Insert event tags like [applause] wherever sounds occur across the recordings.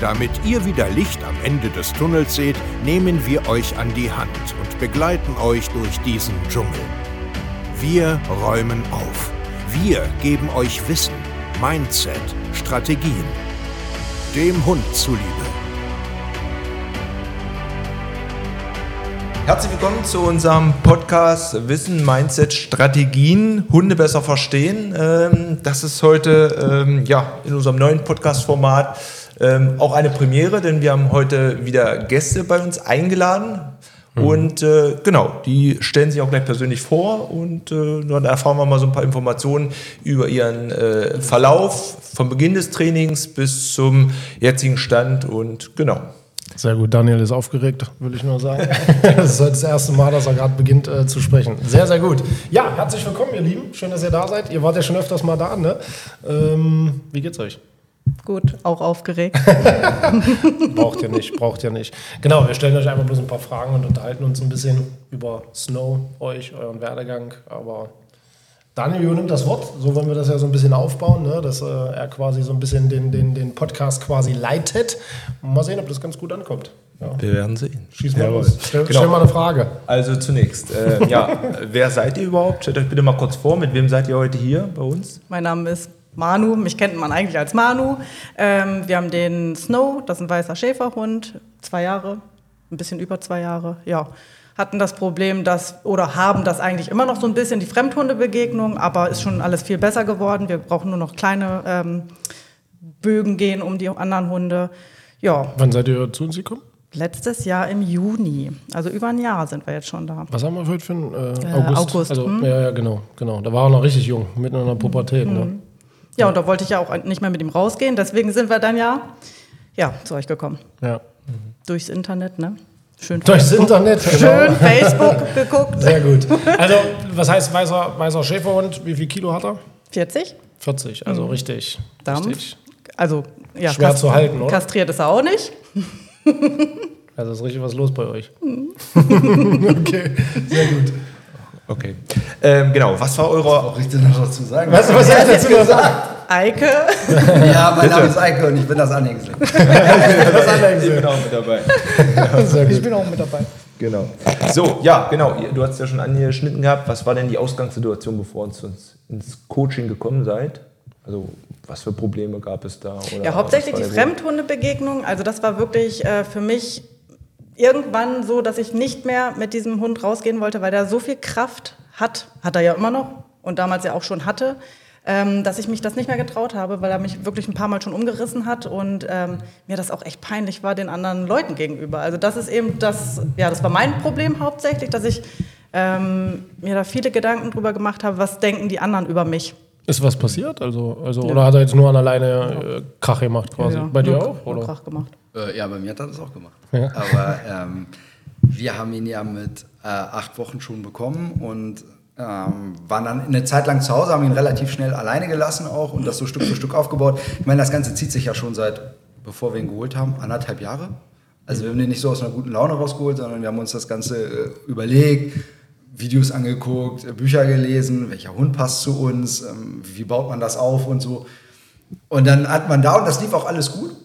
Damit ihr wieder Licht am Ende des Tunnels seht, nehmen wir euch an die Hand und begleiten euch durch diesen Dschungel. Wir räumen auf. Wir geben euch Wissen, Mindset, Strategien. Dem Hund zuliebe. Herzlich willkommen zu unserem Podcast Wissen, Mindset, Strategien, Hunde besser verstehen. Ähm, das ist heute ähm, in unserem neuen Podcast-Format ähm, auch eine Premiere, denn wir haben heute wieder Gäste bei uns eingeladen. Mhm. Und äh, genau, die stellen sich auch gleich persönlich vor und äh, dann erfahren wir mal so ein paar Informationen über ihren äh, Verlauf vom Beginn des Trainings bis zum jetzigen Stand und genau. Sehr gut, Daniel ist aufgeregt, will ich nur sagen. [laughs] das ist heute das erste Mal, dass er gerade beginnt äh, zu sprechen. Sehr, sehr gut. Ja, herzlich willkommen, ihr Lieben. Schön, dass ihr da seid. Ihr wart ja schon öfters mal da, ne? Ähm, wie geht's euch? Gut, auch aufgeregt. [laughs] braucht ihr nicht, braucht ihr nicht. Genau, wir stellen euch einfach bloß ein paar Fragen und unterhalten uns ein bisschen über Snow, euch, euren Werdegang. Aber Daniel übernimmt das Wort, so wollen wir das ja so ein bisschen aufbauen, ne? dass äh, er quasi so ein bisschen den, den, den Podcast quasi leitet. Mal sehen, ob das ganz gut ankommt. Ja. Wir werden sehen. Schieß mal Jawohl. los. Stell, genau. stell, mal eine Frage. Also zunächst, äh, ja, [laughs] wer seid ihr überhaupt? Stellt euch bitte mal kurz vor, mit wem seid ihr heute hier bei uns? Mein Name ist Manu, mich kennt man eigentlich als Manu. Ähm, wir haben den Snow, das ist ein weißer Schäferhund, zwei Jahre, ein bisschen über zwei Jahre, ja. Hatten das Problem, dass, oder haben das eigentlich immer noch so ein bisschen, die Fremdhundebegegnung, aber ist schon alles viel besser geworden. Wir brauchen nur noch kleine ähm, Bögen gehen um die anderen Hunde. Ja. Wann seid ihr zu uns gekommen? Letztes Jahr im Juni. Also über ein Jahr sind wir jetzt schon da. Was haben wir heute für einen äh, August? Äh, August also, hm? Ja, ja, genau, genau. Da war er noch richtig jung, mitten in der Pubertät. Ne? Mhm. Ne? Ja, und da wollte ich ja auch nicht mehr mit ihm rausgehen. Deswegen sind wir dann ja, ja zu euch gekommen. Ja. Mhm. Durchs Internet, ne? Schön Durchs Facebook. Internet. Schön genau. Facebook geguckt. [laughs] Sehr gut. [laughs] Also, was heißt weißer, weißer Schäferhund? Wie viel Kilo hat er? 40. 40, also mhm. richtig. Dampf. Richtig. Also, ja. Schwer zu halten, oder? Kastriert ist er auch nicht. [laughs] Also ist richtig was los bei euch. Mhm. okay, sehr gut. Okay. Ähm, genau, was war eure. Was brauche ich denn noch dazu sagen? Was, was hast du dazu gesagt? Eike. [laughs] Ja, mein Name ist Eike und ich bin das Anhängsel. [laughs] ich bin auch mit dabei. ich bin auch mit dabei. Genau. So, ja, genau. Du hast ja schon angeschnitten gehabt. Was war denn die Ausgangssituation, bevor ihr ins, ins Coaching gekommen seid? Also, was für Probleme gab es da? ja, hauptsächlich die Fremdhundebegegnung. Also, das war wirklich äh, für mich irgendwann so, dass ich nicht mehr mit diesem Hund rausgehen wollte, weil der so viel Kraft hat, hat er ja immer noch und damals ja auch schon hatte, ähm, dass ich mich das nicht mehr getraut habe, weil er mich wirklich ein paar Mal schon umgerissen hat und ähm, mir das auch echt peinlich war den anderen Leuten gegenüber. Also das ist eben das, ja, das war mein Problem hauptsächlich, dass ich ähm, mir da viele Gedanken drüber gemacht habe, was denken die anderen über mich. Ist was passiert? Also, also ja. Oder hat er jetzt nur an alleine äh, Krach gemacht quasi? Ja, Bei dir nur, auch? Oder? Krach gemacht. Äh, ja, bei mir hat er das auch gemacht. Ja. Aber ähm, wir haben ihn ja mit äh, acht Wochen schon bekommen und ähm, waren dann eine Zeit lang zu Hause, haben ihn relativ schnell alleine gelassen auch und das so Stück für Stück aufgebaut. Ich meine, das Ganze zieht sich ja schon seit, bevor wir ihn geholt haben, anderthalb Jahre. Also wir haben den nicht so aus einer guten Laune rausgeholt, sondern wir haben uns das Ganze äh, überlegt, Videos angeguckt, Bücher gelesen, welcher Hund passt zu uns, ähm, wie baut man das auf und so. Und dann hat man da, und das lief auch alles gut.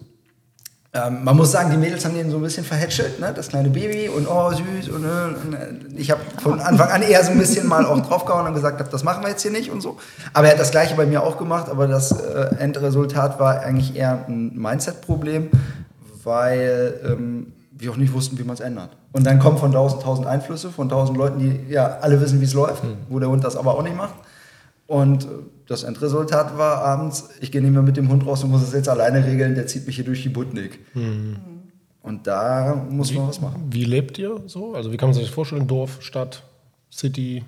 Ähm, man muss sagen, die Mädels haben den so ein bisschen verhätschelt, ne? das kleine Baby und oh süß. Und, äh, und äh, ich habe von Anfang an eher so ein bisschen mal auch draufgehauen und gesagt, das machen wir jetzt hier nicht und so. Aber er hat das gleiche bei mir auch gemacht, aber das äh, Endresultat war eigentlich eher ein Mindset-Problem, weil ähm, wir auch nicht wussten, wie man es ändert. Und dann kommen von tausend, tausend Einflüsse, von tausend Leuten, die ja alle wissen, wie es läuft, mhm. wo der Hund das aber auch nicht macht. Und das Endresultat war abends, ich gehe nicht mehr mit dem Hund raus und muss es jetzt alleine regeln, der zieht mich hier durch die Butnik. Mhm. Und da muss wie, man was machen. Wie lebt ihr so? Also wie kann man sich das vorstellen? Dorf, Stadt, City?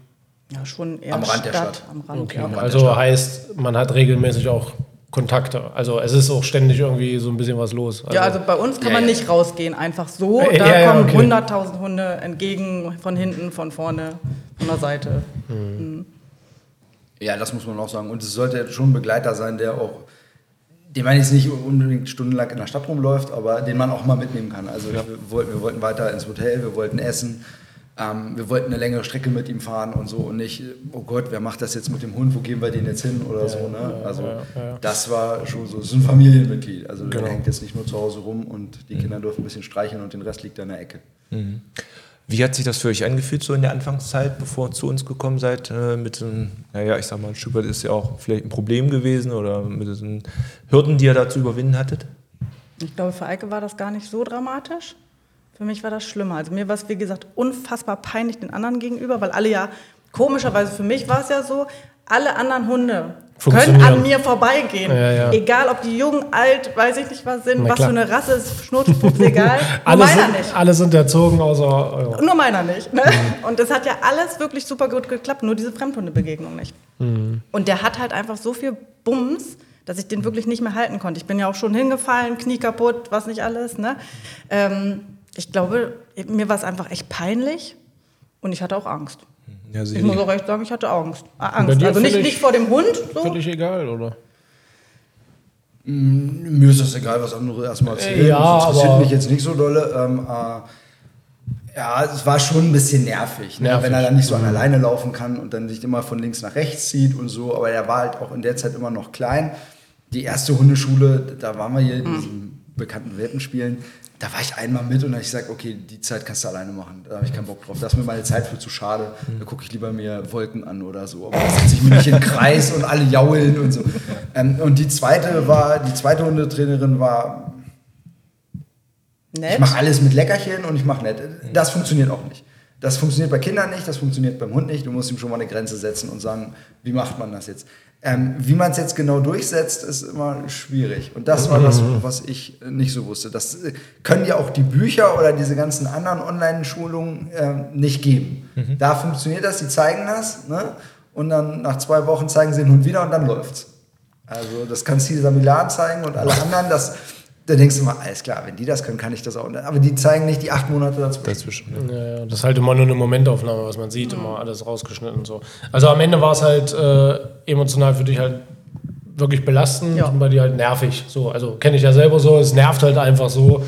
Ja, schon eher am Rand Stadt, der Stadt. Am Rand, okay. ja. Also heißt, man hat regelmäßig auch Kontakte. Also es ist auch ständig irgendwie so ein bisschen was los. Also ja, also bei uns kann ja, man ja. nicht rausgehen, einfach so. Da ja, kommen okay. 100.000 Hunde entgegen, von hinten, von vorne. von der Seite. Mhm. Ja, das muss man auch sagen. Und es sollte schon ein Begleiter sein, der auch, den man jetzt nicht unbedingt stundenlang in der Stadt rumläuft, aber den man auch mal mitnehmen kann. Also ja. wir, wollten, wir wollten weiter ins Hotel, wir wollten essen. Ähm, wir wollten eine längere Strecke mit ihm fahren und so und nicht, oh Gott, wer macht das jetzt mit dem Hund, wo gehen wir den jetzt hin oder ja, so. Ne? Also ja, ja, das war schon so, es ist ein Familienmitglied. Also genau. der hängt jetzt nicht nur zu Hause rum und die mhm. Kinder dürfen ein bisschen streicheln und den Rest liegt in der Ecke. Mhm. Wie hat sich das für euch angefühlt, so in der Anfangszeit, bevor ihr zu uns gekommen seid? Äh, mit einem, naja, ich sag mal, ein Stück weit ist ja auch vielleicht ein Problem gewesen oder mit diesen Hürden, die ihr da zu überwinden hattet? Ich glaube, für Eike war das gar nicht so dramatisch. Für mich war das schlimmer. Also mir war es, wie gesagt, unfassbar peinlich den anderen gegenüber, weil alle ja, komischerweise für mich war es ja so, alle anderen Hunde können an mir vorbeigehen. Ja, ja. Egal, ob die jung, alt, weiß ich nicht was sind, Na, was für eine Rasse ist, Schnurzpups, egal. [laughs] alle meiner sind, nicht. Alle sind erzogen, außer eure. Nur meiner nicht. Ne? Mhm. [laughs] Und das hat ja alles wirklich super gut geklappt, nur diese Fremdhundebegegnung nicht. Mhm. Und der hat halt einfach so viel Bums, dass ich den wirklich nicht mehr halten konnte. Ich bin ja auch schon hingefallen, Knie kaputt, was nicht alles. Ne? Ähm, ich glaube, mir war es einfach echt peinlich und ich hatte auch Angst. Ja, ich muss auch recht sagen, ich hatte Angst. Ah, Angst. Also nicht, nicht vor dem Hund. So. Völlig egal, oder? Mm, mir ist das egal, was andere erstmal erzählen. Ja, das interessiert mich jetzt nicht so dolle. Ähm, äh, ja, es war schon ein bisschen nervig, ne? nervig. wenn er dann nicht so an mhm. alleine laufen kann und dann sich immer von links nach rechts zieht und so. Aber er war halt auch in der Zeit immer noch klein. Die erste Hundeschule, da waren wir hier in mhm. diesen bekannten Welpenspielen da war ich einmal mit und habe ich gesagt, okay, die Zeit kannst du alleine machen. Da habe ich keinen Bock drauf. Da ist mir meine Zeit für zu schade. Da gucke ich lieber mir Wolken an oder so. Aber da setze ich mich nicht in den Kreis und alle jaulen und so. Ähm, und die zweite war, die zweite Hundetrainerin war. Nett. Ich mache alles mit Leckerchen und ich mache nett. Das funktioniert auch nicht. Das funktioniert bei Kindern nicht, das funktioniert beim Hund nicht. Du musst ihm schon mal eine Grenze setzen und sagen, wie macht man das jetzt? Ähm, wie man es jetzt genau durchsetzt, ist immer schwierig. Und das war das, was ich nicht so wusste. Das äh, können ja auch die Bücher oder diese ganzen anderen Online-Schulungen äh, nicht geben. Mhm. Da funktioniert das, die zeigen das. Ne? Und dann nach zwei Wochen zeigen sie den Hund wieder und dann läuft's. Also das kann Cesar Milan zeigen und alle anderen. Das, da denkst du immer, alles klar, wenn die das können, kann ich das auch. Aber die zeigen nicht die acht Monate dazwischen. dazwischen ja. Ja, das ist halt immer nur eine Momentaufnahme, was man sieht, mhm. immer alles rausgeschnitten und so. Also am Ende war es halt äh, emotional für dich halt wirklich belastend ja. und bei dir halt nervig. So, also kenne ich ja selber so, es nervt halt einfach so.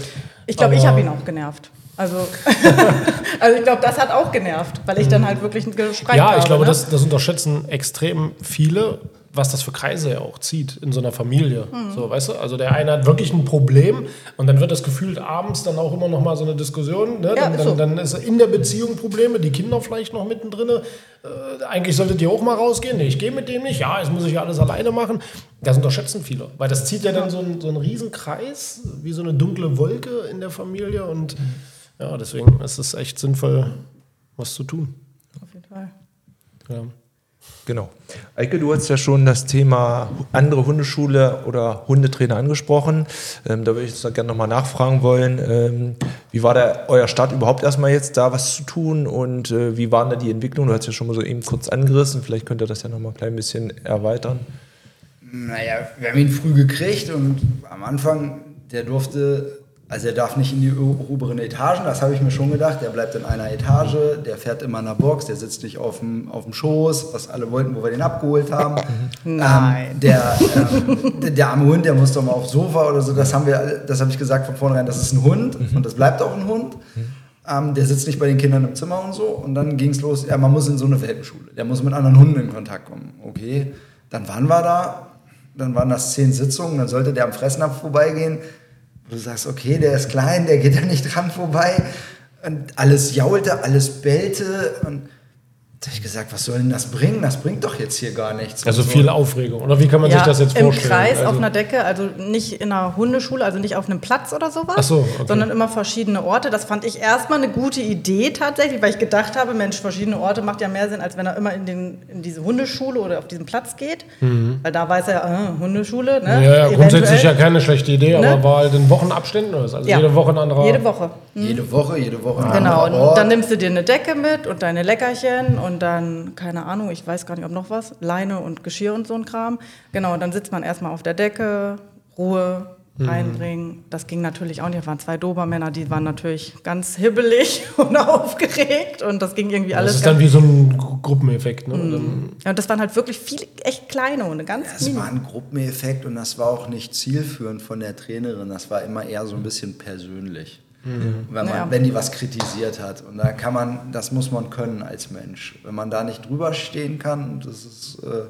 Ich glaube, ich habe ihn auch genervt. Also, [laughs] also ich glaube, das hat auch genervt, weil ich dann halt wirklich gestreikt habe. Ja, ich glaube, ne? das, das unterschätzen extrem viele was das für Kreise ja auch zieht in so einer Familie. Mhm. So, weißt du? Also der eine hat wirklich ein Problem und dann wird das gefühlt abends dann auch immer noch mal so eine Diskussion. Ne? Ja, dann, so. dann, ist in der Beziehung Probleme, die Kinder vielleicht noch mittendrin. Äh, eigentlich solltet ihr auch mal rausgehen. Nee, ich gehe mit dem nicht. Ja, jetzt muss ich ja alles alleine machen. Das unterschätzen viele, weil das zieht ja dann so, ein, so einen Riesenkreis, wie so eine dunkle Wolke in der Familie und ja, deswegen ist es echt sinnvoll, was zu tun. Auf jeden Fall. Ja. Genau. Eike, du hast ja schon das Thema andere Hundeschule oder Hundetrainer angesprochen. Ähm, da würde ich jetzt gerne nochmal nachfragen wollen. Ähm, wie war da euer Start überhaupt erstmal jetzt da was zu tun und äh, wie waren da die Entwicklungen? Du hast ja schon mal so eben kurz angerissen. Vielleicht könnt ihr das ja nochmal ein klein bisschen erweitern. Naja, wir haben ihn früh gekriegt und am Anfang, der durfte also er darf nicht in die oberen Etagen, das habe ich mir schon gedacht. Der bleibt in einer Etage, der fährt immer in einer Box, der sitzt nicht auf dem, auf dem Schoß, was alle wollten, wo wir den abgeholt haben. Nein. Ähm, der, ähm, der, der, arme Hund, der muss doch mal aufs Sofa oder so. Das haben wir, das habe ich gesagt von vornherein, das ist ein Hund mhm. und das bleibt auch ein Hund. Mhm. Ähm, der sitzt nicht bei den Kindern im Zimmer und so. Und dann ging es los, ja, man muss in so eine Welpenschule. Der muss mit anderen Hunden in Kontakt kommen. Okay, dann waren wir da. Dann waren das zehn Sitzungen, dann sollte der am Fressnapf vorbeigehen du sagst, okay, der ist klein, der geht da nicht dran vorbei. Und alles jaulte, alles bellte. Und da habe ich gesagt, was soll denn das bringen? Das bringt doch jetzt hier gar nichts. Also so. viel Aufregung. Oder wie kann man ja, sich das jetzt vorstellen? Im Kreis also auf einer Decke, also nicht in einer Hundeschule, also nicht auf einem Platz oder sowas, Ach so, okay. sondern immer verschiedene Orte. Das fand ich erstmal eine gute Idee tatsächlich, weil ich gedacht habe, Mensch, verschiedene Orte macht ja mehr Sinn, als wenn er immer in, den, in diese Hundeschule oder auf diesen Platz geht. Mhm. Weil da weiß er, äh, Hundeschule. Ne? Ja, ja grundsätzlich ja keine schlechte Idee, ne? aber war halt in Wochenabständen oder was? Also ja. jede Woche ein anderer. Jede Woche. Mhm. Jede Woche, jede Woche. Ein genau, und dann nimmst du dir eine Decke mit und deine Leckerchen und dann, keine Ahnung, ich weiß gar nicht, ob noch was, Leine und Geschirr und so ein Kram. Genau, und dann sitzt man erstmal auf der Decke, Ruhe reinbringen. Das ging natürlich auch nicht. Es waren zwei Dobermänner, die waren natürlich ganz hibbelig [laughs] und aufgeregt und das ging irgendwie alles. Das ist dann wie so ein Gru- Gruppeneffekt. Ne? Und dann- ja, und das waren halt wirklich viele echt kleine Hunde, ganz Es mini. war ein Gruppeneffekt und das war auch nicht zielführend von der Trainerin. Das war immer eher so ein bisschen persönlich. Wenn, man, Ja. wenn die was kritisiert hat. Und da kann man, das muss man können als Mensch. Wenn man da nicht drüber stehen kann, und das ist äh,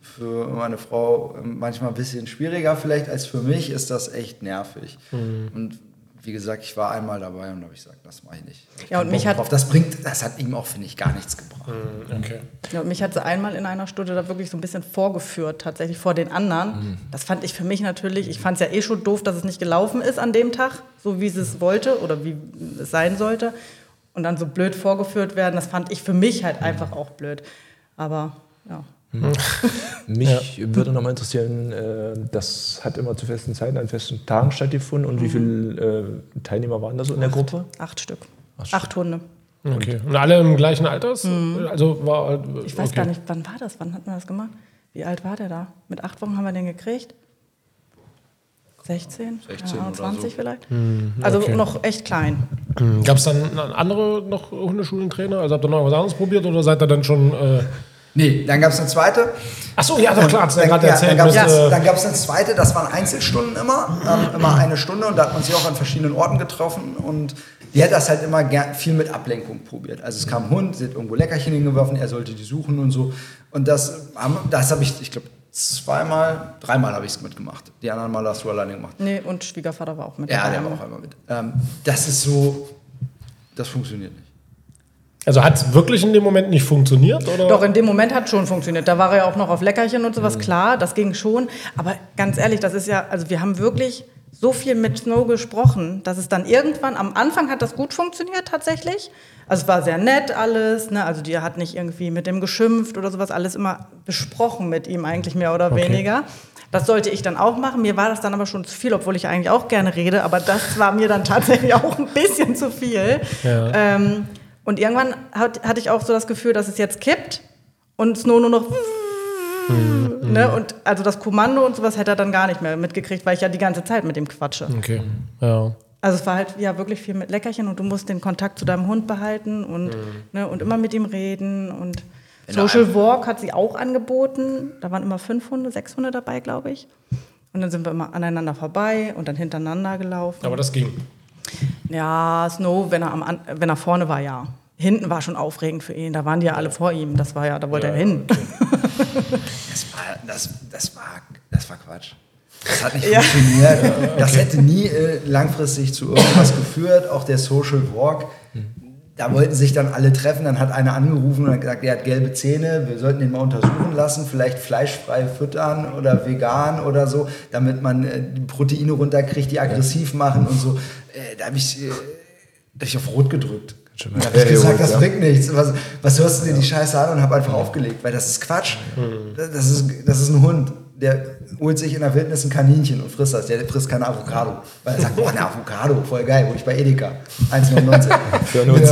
für meine Frau manchmal ein bisschen schwieriger vielleicht als für mich, ist das echt nervig. Und wie gesagt, ich war einmal dabei und da habe ich gesagt, das mache ich nicht. Ich Ja, und mich hat- drauf. das bringt, das hat ihm auch, finde ich, gar nichts gebracht. Okay. Ja, und mich hat sie einmal in einer Stunde da wirklich so ein bisschen vorgeführt, tatsächlich vor den anderen. Mhm. Das fand ich für mich natürlich, ich fand es ja eh schon doof, dass es nicht gelaufen ist an dem Tag, so wie sie es wollte oder wie es sein sollte. Und dann so blöd vorgeführt werden, das fand ich für mich halt Mhm. einfach auch blöd. Aber ja. [laughs] Mich würde noch mal interessieren, äh, das hat immer zu festen Zeiten an festen Tagen stattgefunden. Und wie viele äh, Teilnehmer waren da so in der Gruppe? Acht Stück. Acht Acht Hunde. okay. Und alle im gleichen Alters? Also war Mhm. Ich weiß okay. gar nicht, wann war das? Wann hat man das gemacht? Wie alt war der da? Mit acht Wochen haben wir den gekriegt? 16? 16 ja, oder 20 so. vielleicht? Also okay. noch echt klein. Gab es dann andere noch Hundeschulentrainer? Also habt ihr noch was anderes probiert oder seid ihr dann schon. Äh Nee, dann gab es eine zweite. Achso, ja, doch klar, ja Dann, gerade ja, erzählt. dann gab es äh, dann gab's eine zweite, das waren Einzelstunden immer, ähm, immer eine Stunde und da hat man sich auch an verschiedenen Orten getroffen und die hat das halt immer gern, viel mit Ablenkung probiert. Also es kam ein Hund, sie hat irgendwo Leckerchen hingeworfen, er sollte die suchen und so. Und das, haben- das habe ich, ich glaube, zweimal, dreimal habe ich es mitgemacht. Die anderen Mal hast du alleine gemacht. Nee, und Schwiegervater war auch mit Ja, der war auch einmal mit. Ähm, das ist so, das funktioniert nicht. Also hat es wirklich in dem Moment nicht funktioniert? Oder? Doch, in dem Moment hat schon funktioniert. Da war er ja auch noch auf Leckerchen und sowas, klar, das ging schon. Aber ganz ehrlich, das ist ja, also wir haben wirklich so viel mit Snow gesprochen, dass es dann irgendwann, am Anfang hat das gut funktioniert tatsächlich. Also es war sehr nett alles, ne? also die hat nicht irgendwie mit dem geschimpft oder sowas, alles immer besprochen mit ihm eigentlich mehr oder Okay. weniger. Das sollte ich dann auch machen. Mir war das dann aber schon zu viel, obwohl ich eigentlich auch gerne rede. Aber das war mir dann tatsächlich [laughs] auch ein bisschen zu viel. Ja. Ähm, und irgendwann hat, hatte ich auch so das Gefühl, dass es jetzt kippt und Snow nur noch. Ne? Und also das Kommando und sowas hätte er dann gar nicht mehr mitgekriegt, weil ich ja die ganze Zeit mit ihm quatsche. Okay, ja. Also es war halt ja wirklich viel mit Leckerchen und du musst den Kontakt zu deinem Hund behalten und, ne, und immer mit ihm reden. Und Wenn Social Walk hat sie auch angeboten. Da waren immer fünf Hunde, sechs Hunde dabei, glaube ich. Und dann sind wir immer aneinander vorbei und dann hintereinander gelaufen. Aber das ging. Ja, Snow, wenn er, am, wenn er vorne war, ja. Hinten war schon aufregend für ihn. Da waren die ja alle vor ihm. Das war ja, da wollte er hin. [laughs] Das war, das, das, war, das war Quatsch. Das hat nicht Ja. funktioniert. [laughs] Das hätte nie äh, langfristig zu irgendwas geführt. Auch der Social Walk. Da wollten sich dann alle treffen. Dann hat einer angerufen und hat gesagt, er hat gelbe Zähne. Wir sollten ihn mal untersuchen lassen. Vielleicht fleischfrei füttern oder vegan oder so, damit man äh, die Proteine runterkriegt, die aggressiv machen und so. Äh, da habe ich, äh, hab ich auf Rot gedrückt. Da habe ich gesagt, das bringt nichts. Was, was hörst du dir die Scheiße an und habe einfach aufgelegt, weil das ist Quatsch. Das, ist, das ist ein Hund, der holt sich in der Wildnis ein Kaninchen und frisst das. Der frisst keine Avocado. Weil er sagt, boah, eine Avocado, voll geil, hol ich bei Edeka. 1,99. [laughs] Für Hund.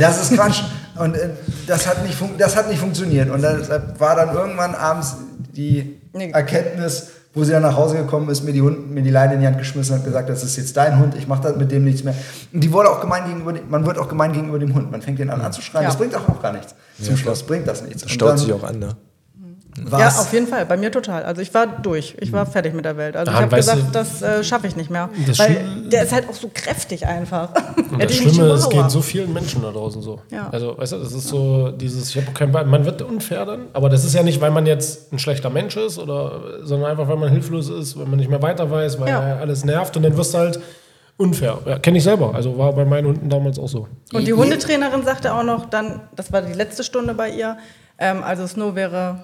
Das ist Quatsch. Und äh, das hat, nicht fun- das hat nicht funktioniert. Und deshalb war dann irgendwann abends die. Erkenntnis, wo sie dann nach Hause gekommen ist, mir die, Hund, mir die Leine in die Hand geschmissen und hat gesagt, das ist jetzt dein Hund, ich mache das mit dem nichts mehr. Und die wurde auch gemein gegenüber, dem- man wird auch gemein gegenüber dem Hund. Man fängt den an anzuschreien, Ja. das bringt auch, auch gar nichts. Zum Schluss bringt das nichts. Das staut dann sich auch an, ne? Ja, war's- auf jeden Fall. Bei mir total. Also ich war durch. Ich war fertig mit der Welt. Also Ah, ich habe gesagt, du- das äh, schaffe ich nicht mehr. Weil der ist halt auch so kräftig einfach. Und das Schlimme ist, es geht so vielen Menschen da draußen so. Ja. Also, weißt du, das ist so dieses, ich habe kein Be man wird unfair dann, aber das ist ja nicht, weil man jetzt ein schlechter Mensch ist, oder, sondern einfach, weil man hilflos ist, weil man nicht mehr weiter weiß, weil Ja. alles nervt und dann wirst du halt unfair. Ja, Kenne ich selber, also war bei meinen Hunden damals auch so. Und die Hundetrainerin sagte auch noch, dann, das war die letzte Stunde bei ihr, ähm, also Snow wäre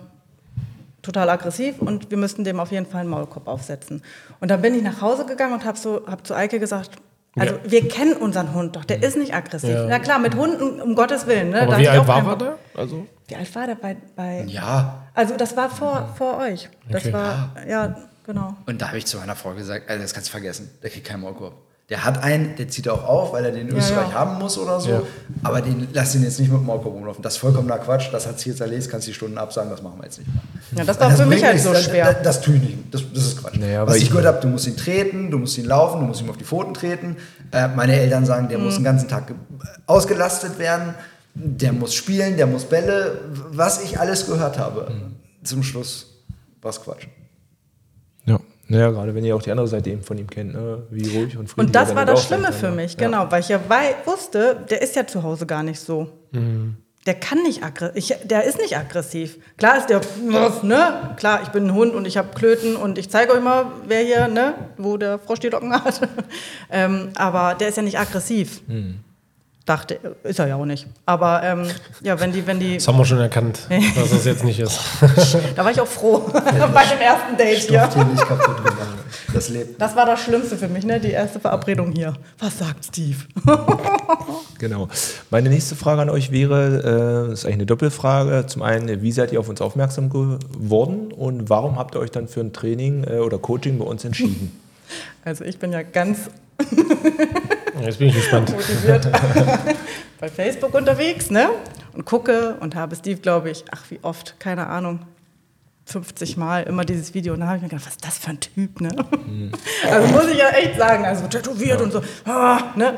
total aggressiv und wir müssten dem auf jeden Fall einen Maulkorb aufsetzen. Und dann bin ich nach Hause gegangen und habe so, hab zu Eike gesagt, also Ja. wir kennen unseren Hund doch, der ist nicht aggressiv. Ja. Na klar, mit Hunden, um Gottes Willen. Ne? Aber da wie alt war er da? Also, Wie alt war der bei, bei Ja, also das war vor, vor euch. Das Okay. war, ja, genau. und da habe ich zu meiner Frau gesagt, also das kannst du vergessen, der kriegt keinen Maulkorb. Der hat einen, der zieht auch auf, weil er den in Österreich ja. haben muss oder so. Ja. Aber den lass ihn jetzt nicht mit dem Maulkorb rumlaufen. Das ist vollkommener Quatsch. Das hat sich jetzt erledigt, kannst die Stunden absagen, das machen wir jetzt nicht mehr. Ja, das war für mich halt so Das- schwer. Das, das tue ich nicht. Das, das ist Quatsch. Naja, Was ich ich- gehört habe, du musst ihn treten, du musst ihn laufen, du musst ihm auf die Pfoten treten. Äh, meine Eltern sagen, der Mhm. muss den ganzen Tag ge- ausgelastet werden, der muss spielen, der muss Bälle. Was ich alles gehört habe. Mhm. Zum Schluss war es Quatsch. Ja. Naja, gerade wenn ihr auch die andere Seite eben von ihm kennt, ne? wie ruhig und friedlich Und das war das Schlimme für ja. mich, Ja. genau, weil ich ja wei wusste, der ist ja zu Hause gar nicht so. Mhm. Der kann nicht aggressiv, der ist nicht aggressiv. Klar ist der, ne? Klar, ich bin ein Hund und ich habe Klöten und ich zeige euch mal, wer hier, ne, wo der Frosch die Locken hat. [laughs] ähm, aber der ist ja nicht aggressiv. Mhm. Dachte, ist er ja auch nicht. Aber ähm, ja, wenn die, wenn die, Das haben wir schon erkannt, [laughs] dass das jetzt nicht ist. da war ich auch froh [laughs] bei dem ersten Date hier. Stopft hier nicht kaputt gemacht. Das lebt. Das war das Schlimmste für mich, ne? Die erste Verabredung hier. Was sagt Steve? [laughs] Genau. Meine nächste Frage an euch wäre, äh, ist eigentlich eine Doppelfrage. Zum einen, wie seid ihr auf uns aufmerksam geworden und warum habt ihr euch dann für ein Training äh, oder Coaching bei uns entschieden? Also ich bin ja ganz Jetzt bin ich gespannt. motiviert [laughs] bei Facebook unterwegs, ne? Und gucke und habe Steve, glaube ich, ach wie oft, keine Ahnung, 50 Mal immer dieses Video. Und da habe ich mir gedacht, was ist das für ein Typ, ne? Also muss ich ja echt sagen, also tätowiert und so, ah, ne?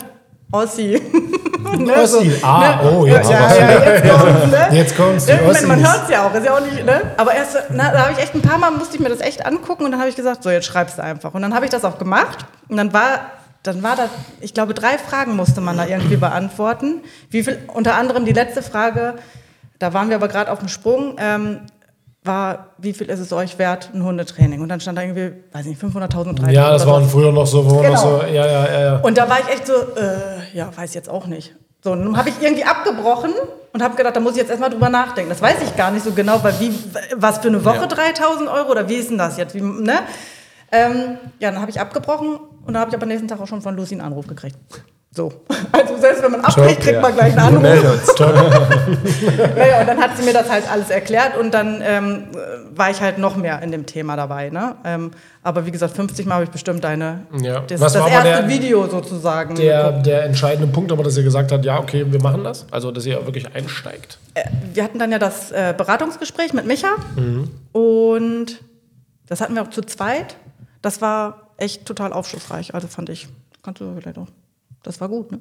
Ossi. [laughs] ne? Ossi, ah, oh, jetzt ja, ja, jetzt kommt's, ne? Jetzt kommt's, meine, man hört es ja auch, ist ja auch nicht, ne? Aber erst, na, da habe ich echt ein paar Mal, musste ich mir das echt angucken und dann habe ich gesagt, so, jetzt schreibst du einfach. Und dann habe ich das auch gemacht und dann war, dann war das, ich glaube, drei Fragen musste man da irgendwie beantworten. Wie viel, unter anderem die letzte Frage, da waren wir aber gerade auf dem Sprung, ähm, war, wie viel ist es euch wert, ein Hundetraining? Und dann stand da irgendwie, weiß nicht, 500.000, 3.000. Ja, das oder waren was. früher noch so, wo man noch Genau. so, ja, ja, ja, ja. Und da war ich echt so, äh, ja, weiß jetzt auch nicht. So, und dann habe ich irgendwie abgebrochen und habe gedacht, da muss ich jetzt erstmal drüber nachdenken. Das weiß ich gar nicht so genau, weil wie, was für eine Woche 3000 Euro oder wie ist denn das jetzt? Wie, ne? ähm, ja, dann habe ich abgebrochen und dann habe ich aber nächsten Tag auch schon von Lucy einen Anruf gekriegt. So. [laughs] Also selbst wenn man abbricht, kriegt man gleich einen Anruf. uns. [laughs] Ja, ja, und dann hat sie mir das halt alles erklärt und dann ähm, war ich halt noch mehr in dem Thema dabei. Ne? Ähm, aber wie gesagt, 50 Mal habe ich bestimmt deine, Ja. das, das erste der- Video sozusagen Der, der entscheidende Punkt, aber dass ihr gesagt habt, ja, okay, wir machen das. Also, dass ihr wirklich einsteigt. Äh, wir hatten dann ja das äh, Beratungsgespräch mit Micha und das hatten wir auch zu zweit. Das war echt total aufschlussreich. Also fand ich, kannst du vielleicht auch. Das war gut, ne?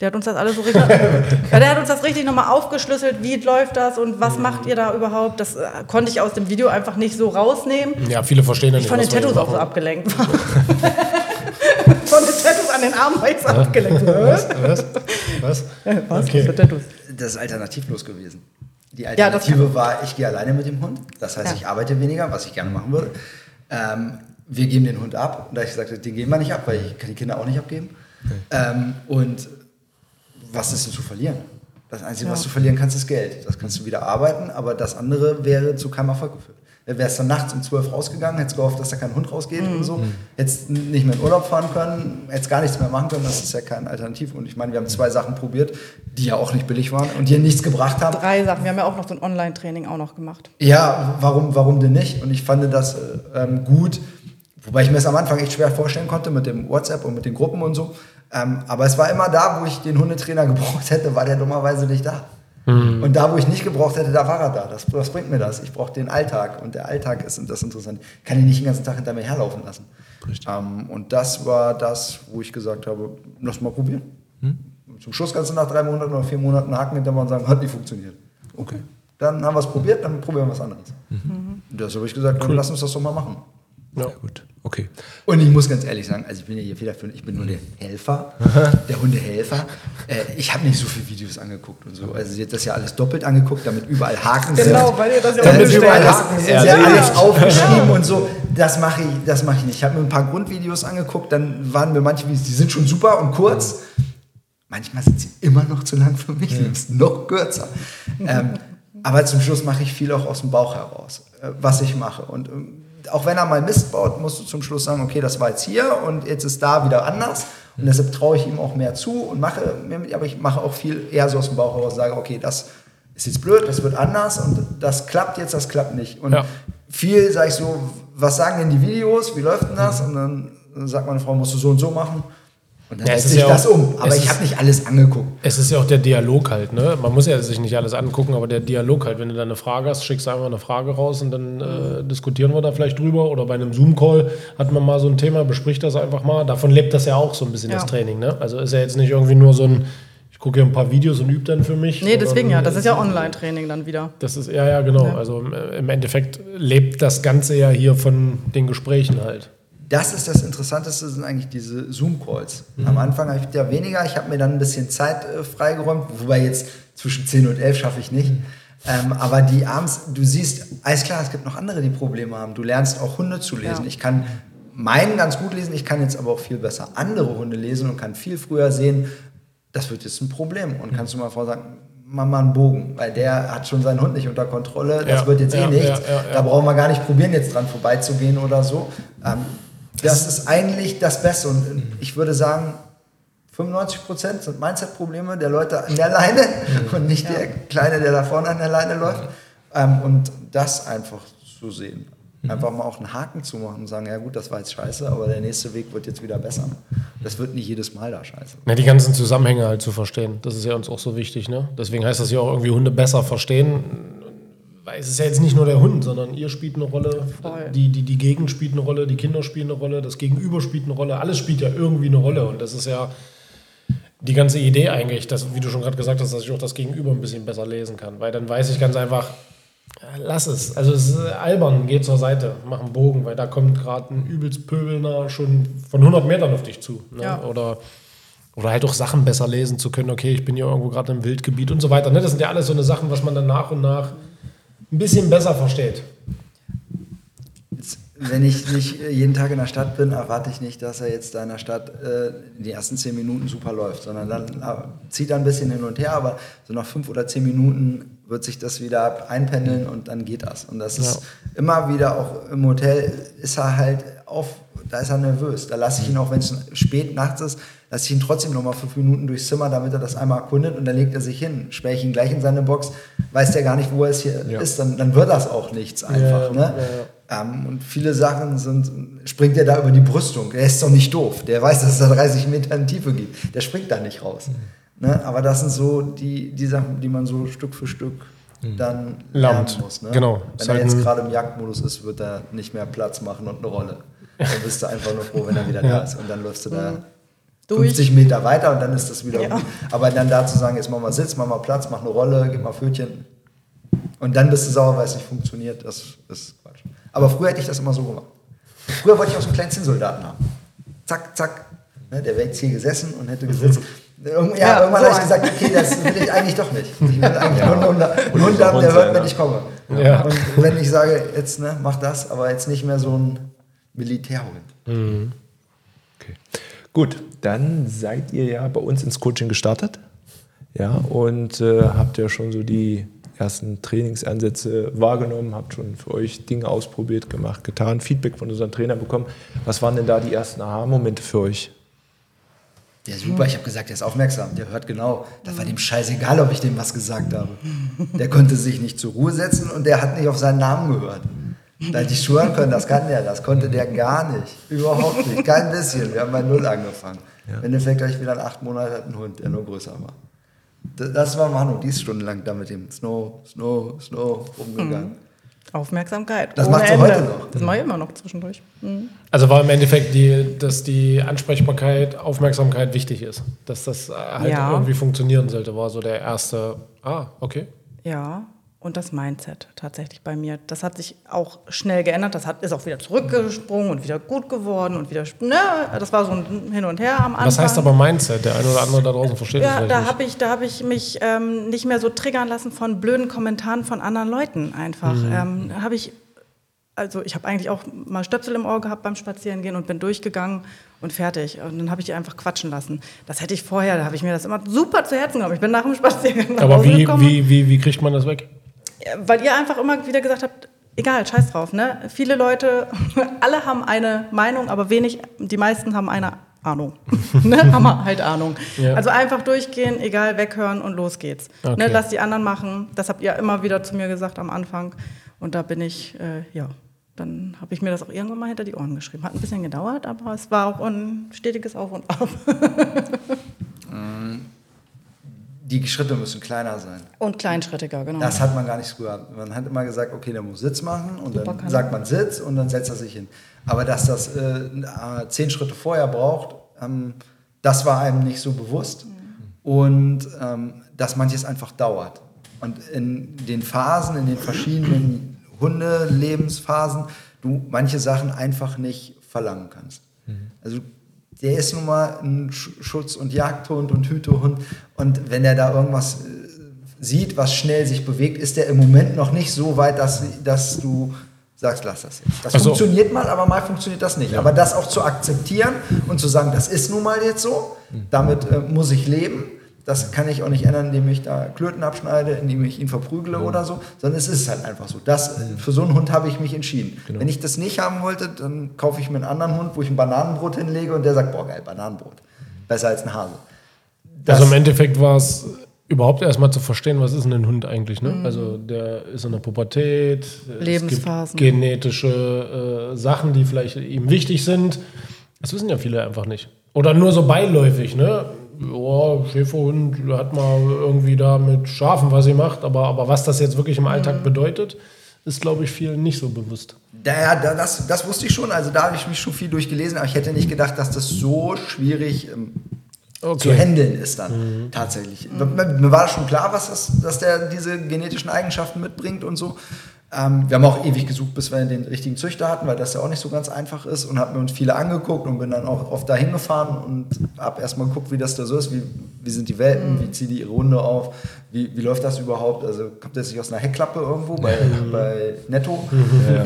Der hat uns das alles so richtig, [laughs] ja, der hat uns das richtig nochmal aufgeschlüsselt, wie läuft das und was macht ihr da überhaupt? Das äh, konnte ich aus dem Video einfach nicht so rausnehmen. Ja, viele verstehen ja Ich nicht. von den Tattoos auch so abgelenkt [laughs] war. von den Tattoos an den Armen war ich so abgelenkt. Was? Was? [laughs] Was? Was Okay. für Tattoos? Das ist alternativlos gewesen. Die das Alternative war, ich gehe alleine mit dem Hund. Das heißt, Ja. ich arbeite weniger, was ich gerne machen würde. Ähm, wir geben den Hund ab. Und da ich gesagt habe, den geben wir nicht ab, weil ich kann die Kinder auch nicht abgeben. Ähm, und was ist denn zu verlieren? Das Einzige, was Ja. du verlieren kannst, ist Geld. Das kannst du wieder arbeiten, aber das andere wäre zu keinem Erfolg geführt. Wärst dann nachts um 12 rausgegangen, hättest gehofft, dass da kein Hund rausgeht und so, hättest nicht mehr in Urlaub fahren können, hättest gar nichts mehr machen können, das ist ja kein Alternativ. Und ich meine, wir haben zwei Sachen probiert, die ja auch nicht billig waren und die nichts gebracht haben. Drei Sachen. Wir haben ja auch noch so ein Online-Training auch noch gemacht. Ja, warum, warum denn nicht? Und ich fand das äh, ähm, gut, wobei ich mir es am Anfang echt schwer vorstellen konnte mit dem WhatsApp und mit den Gruppen und so. Ähm, aber es war immer da, wo ich den Hundetrainer [laughs] gebraucht hätte, war der dummerweise nicht da. Und da, wo ich nicht gebraucht hätte, da war er da. Das, was bringt mir das? Ich brauche den Alltag und der Alltag ist das Interessante. Ich kann ihn nicht den ganzen Tag hinter mir herlaufen lassen. Ähm, und das war das, wo ich gesagt habe, lass mal probieren. Zum Schluss kannst du nach drei Monaten oder vier Monaten Haken hinter mir und sagen, hat nicht funktioniert. Okay. Dann haben wir es probiert, dann probieren wir was anderes. Und das habe ich gesagt, dann lass uns das doch mal machen. Ja, gut. Okay. Und ich muss ganz ehrlich sagen, also ich bin ja hier federführend, ich bin nur der Helfer, [laughs] der Hundehelfer. Äh, ich habe nicht so viele Videos angeguckt und so. Also sie hat das ja alles doppelt angeguckt, damit überall Haken sind. Genau, weil ihr das ja Damit überall. Haken sind. Ja, Sie hat ja. alles aufgeschrieben und so. Das mache ich, das mache ich nicht. Ich habe mir ein paar Grundvideos angeguckt, dann waren mir manche Videos, die sind schon super und kurz. Manchmal sind sie immer noch zu lang für mich, die sind noch kürzer. Ähm, aber zum Schluss mache ich viel auch aus dem Bauch heraus, äh, was ich mache. Und ähm, auch wenn er mal Mist baut, musst du zum Schluss sagen, okay, das war jetzt hier und jetzt ist da wieder anders. Und deshalb traue ich ihm auch mehr zu und mache mehr mit, aber ich mache auch viel eher so aus dem Bauch heraus, sage, okay, das ist jetzt blöd, das wird anders und das klappt jetzt, das klappt nicht. Und Ja. viel sage ich so, was sagen denn die Videos, wie läuft denn das? Und dann sagt meine Frau, musst du so und so machen. Und dann Ja, ist sich ja das auch- um. Aber ich habe nicht alles angeguckt. Es ist ja auch der Dialog halt, ne? Man muss ja sich nicht alles angucken, aber der Dialog halt, wenn du da eine Frage hast, schickst du einfach eine Frage raus und dann äh, diskutieren wir da vielleicht drüber. Oder bei einem Zoom-Call hat man mal so ein Thema, bespricht das einfach mal. Davon lebt das ja auch so ein bisschen, Ja. das Training, ne? Also ist ja jetzt nicht irgendwie nur so ein, ich gucke hier ein paar Videos und übe dann für mich. Nee, deswegen ja. Das ist ja Online-Training dann wieder. Das ist, ja, ja, genau. Ja. Also im, im Endeffekt lebt das Ganze ja hier von den Gesprächen halt. Das ist das Interessanteste, sind eigentlich diese Zoom-Calls. Mhm. Am Anfang habe ich ja weniger, ich habe mir dann ein bisschen Zeit äh, freigeräumt, wobei jetzt zwischen 10 und 11 schaffe ich nicht. Ähm, aber die abends, du siehst, alles klar, es gibt noch andere, die Probleme haben. Du lernst auch Hunde zu lesen. Ja. Ich kann meinen ganz gut lesen, ich kann jetzt aber auch viel besser andere Hunde lesen und kann viel früher sehen, das wird jetzt ein Problem. Und kannst du mal vorsagen, mach mal einen Bogen, weil der hat schon seinen Hund nicht unter Kontrolle, das Ja, wird jetzt eh ja, nichts. ja, ja, Da brauchen wir gar nicht probieren, jetzt dran vorbeizugehen oder so. Ähm, das ist eigentlich das Beste. Und ich würde sagen, 95 Prozent sind Mindset-Probleme der Leute an der Leine und nicht der Kleine, der da vorne an der Leine läuft. Ähm, und das einfach zu sehen. Einfach mal auch einen Haken zu machen und sagen, ja gut, das war jetzt scheiße, aber der nächste Weg wird jetzt wieder besser. Das wird nicht jedes Mal da scheiße. Na, die ganzen Zusammenhänge halt zu verstehen. Das ist ja uns auch so wichtig, ne? Deswegen heißt das ja auch irgendwie Hunde besser verstehen. Weil es ist ja jetzt nicht nur der Hund, sondern ihr spielt eine Rolle, Voll. die, die, die Gegend spielt eine Rolle, die Kinder spielen eine Rolle, das Gegenüber spielt eine Rolle, alles spielt ja irgendwie eine Rolle. Und das ist ja die ganze Idee eigentlich, dass, wie du schon gerade gesagt hast, dass ich auch das Gegenüber ein bisschen besser lesen kann. Weil dann weiß ich ganz einfach, lass es. Also es ist albern, geh zur Seite, mach einen Bogen, weil da kommt gerade ein übelst Pöbelner schon von 100 Metern auf dich zu. Ne? Ja. Oder oder halt auch Sachen besser lesen zu können. Okay, ich bin hier irgendwo gerade im Wildgebiet und so weiter. Ne? Das sind ja alles so eine Sachen, was man dann nach und nach ein bisschen besser versteht. Jetzt, wenn ich nicht äh, jeden Tag in der Stadt bin, erwarte ich nicht, dass er jetzt da in der Stadt äh, die ersten zehn Minuten super läuft, sondern dann äh, zieht er ein bisschen hin und her, aber so nach fünf oder zehn Minuten wird sich das wieder einpendeln und dann geht das. Und das ist immer wieder auch im Hotel ist er halt auf, da ist er nervös. Da lasse ich ihn auch, wenn es spät nachts ist, lasse ich ihn trotzdem noch mal fünf Minuten durchs Zimmer, damit er das einmal erkundet und dann legt er sich hin. Sperre ich ihn gleich in seine Box, weiß der gar nicht, wo er es hier Ja. ist, dann, dann wird das auch nichts einfach. Ja, ne? Ähm, und viele Sachen sind, springt er da über die Brüstung. Der ist doch nicht doof. Der weiß, dass es da 30 Meter in Tiefe gibt. Der springt da nicht raus. Ne? Aber das sind so die, die Sachen, die man so Stück für Stück dann lernen Lernt. muss. Ne? Genau. Wenn er jetzt gerade im Jagdmodus ist, wird er nicht mehr Platz machen und eine Rolle. Dann bist du einfach nur froh, wenn er wieder da ist. Und dann läufst du da Durch. 50 Meter weiter und dann ist das wieder Ja. gut. Aber dann da zu sagen, jetzt mach mal Sitz, mach mal Platz, mach eine Rolle, gib mal Pfötchen. Und dann bist du sauer, weil es nicht funktioniert. Das ist Quatsch. Aber früher hätte ich das immer so gemacht. Früher wollte ich auch so einen kleinen Zinnsoldaten haben. Zack, zack. Ne, der wäre jetzt hier gesessen und hätte gesitzt. Irgend, ja, Ja, irgendwann so habe ich gesagt, okay, das will ich eigentlich doch nicht. Ich will [laughs] eigentlich nur einen Hund, haben, der hört, wenn ne? ich komme. Ja. Und wenn ich sage, jetzt ne, mach das, aber jetzt nicht mehr so ein Militärhund. Okay. Gut, dann seid ihr ja bei uns ins Coaching gestartet. Ja, und äh, habt ja schon so die ersten Trainingsansätze wahrgenommen, habt schon für euch Dinge ausprobiert, gemacht, getan, Feedback von unseren Trainern bekommen. Was waren denn da die ersten Aha-Momente für euch? Der ist super, ich habe gesagt, der ist aufmerksam, der hört genau. Das war dem scheißegal, ob ich dem was gesagt habe. Der konnte sich nicht zur Ruhe setzen und der hat nicht auf seinen Namen gehört. Da hätte ich schwören können, das kann der, das konnte der gar nicht. Überhaupt nicht, kein bisschen. Wir haben bei Null angefangen. Im Endeffekt habe ich wieder in acht Monaten einen Hund, der nur größer war. Das, war Manu, die ist stundenlang da mit dem Snow, Snow, Snow rumgegangen. Aufmerksamkeit. Das ohne macht sie Ende. heute noch. Das mache ich immer noch zwischendurch. Mhm. Also war im Endeffekt, die, dass die Ansprechbarkeit, Aufmerksamkeit wichtig ist. Dass das äh, halt Ja. irgendwie funktionieren sollte, war so der erste, ah, okay. Ja, und das Mindset tatsächlich bei mir. Das hat sich auch schnell geändert. Das hat, ist auch wieder zurückgesprungen und wieder gut geworden und wieder. Ne, das war so ein Hin und Her am Anfang. Was heißt aber Mindset? Der eine oder andere da draußen versteht das Ja, vielleicht da nicht. habe ich, da hab ich mich ähm, nicht mehr so triggern lassen von blöden Kommentaren von anderen Leuten einfach. Mhm. Ähm, habe ich, also ich habe eigentlich auch mal Stöpsel im Ohr gehabt beim Spazierengehen und bin durchgegangen und fertig. Und dann habe ich die einfach quatschen lassen. Das hätte ich vorher, da habe ich mir das immer super zu Herzen genommen. Ich bin nach dem Spaziergang nach Aber wie, wie, wie, wie kriegt man das weg? Weil ihr einfach immer wieder gesagt habt, egal, scheiß drauf. Ne? Viele Leute, [laughs] alle haben eine Meinung, aber wenig, die meisten haben eine Ahnung. [laughs] ne? Haben halt Ahnung. Ja. Also einfach durchgehen, egal, weghören und los geht's. Okay. Ne? Lass die anderen machen. Das habt ihr immer wieder zu mir gesagt am Anfang. Und da bin ich, äh, ja, dann habe ich mir das auch irgendwann mal hinter die Ohren geschrieben. Hat ein bisschen gedauert, aber es war auch ein stetiges Auf und Ab. [laughs] Die Schritte müssen kleiner sein. und kleinschrittiger, genau. Das hat man gar nicht früher. Man hat immer gesagt, okay, der muss Sitz machen und Super dann sagt man Sitz und dann setzt er sich hin. Aber dass das äh, zehn Schritte vorher braucht, ähm, das war einem nicht so bewusst. Und ähm, dass manches einfach dauert. Und in den Phasen, in den verschiedenen Hundelebensphasen, du manche Sachen einfach nicht verlangen kannst. Also der ist nun mal ein Sch- Schutz- und Jagdhund und Hütehund. Und wenn er da irgendwas äh, sieht, was schnell sich bewegt, ist der im Moment noch nicht so weit, dass, dass du sagst, lass das jetzt. Das Also- funktioniert mal, aber mal funktioniert das nicht. Aber das auch zu akzeptieren und zu sagen, das ist nun mal jetzt so, damit äh, muss ich leben. Das kann ich auch nicht ändern, indem ich da Klöten abschneide, indem ich ihn verprügele oder so, sondern es ist halt einfach so. Das, äh, für so einen Hund habe ich mich entschieden. Wenn ich das nicht haben wollte, dann kaufe ich mir einen anderen Hund, wo ich ein Bananenbrot hinlege und der sagt, boah geil, Bananenbrot. Besser als ein Hase. Das- Also im Endeffekt war es überhaupt erstmal zu verstehen, was ist denn ein Hund eigentlich. Ne? Also der ist in der Pubertät. Lebensphasen. Es gibt genetische äh, Sachen, die vielleicht ihm wichtig sind. Das wissen ja viele einfach nicht. Oder nur so beiläufig. Ne? Ja, Schäferhund hat mal irgendwie da mit Schafen, was sie macht. Aber, aber was das jetzt wirklich im Alltag bedeutet, ist, glaube ich, vielen nicht so bewusst. Ja, da, das, das wusste ich schon. Also da habe ich mich schon viel durchgelesen, aber ich hätte nicht gedacht, dass das so schwierig ähm, zu handeln ist dann tatsächlich. Mir, mir war schon klar, was das, dass der diese genetischen Eigenschaften mitbringt und so. Ähm, wir haben auch ewig gesucht, bis wir den richtigen Züchter hatten, weil das ja auch nicht so ganz einfach ist. Und haben uns viele angeguckt und bin dann auch oft dahin gefahren und habe erstmal geguckt, wie das da so ist, wie, wie sind die Welpen, wie ziehen die ihre Hunde auf, wie, wie läuft das überhaupt, also kommt das nicht aus einer Heckklappe irgendwo bei, [laughs] bei Netto. [laughs]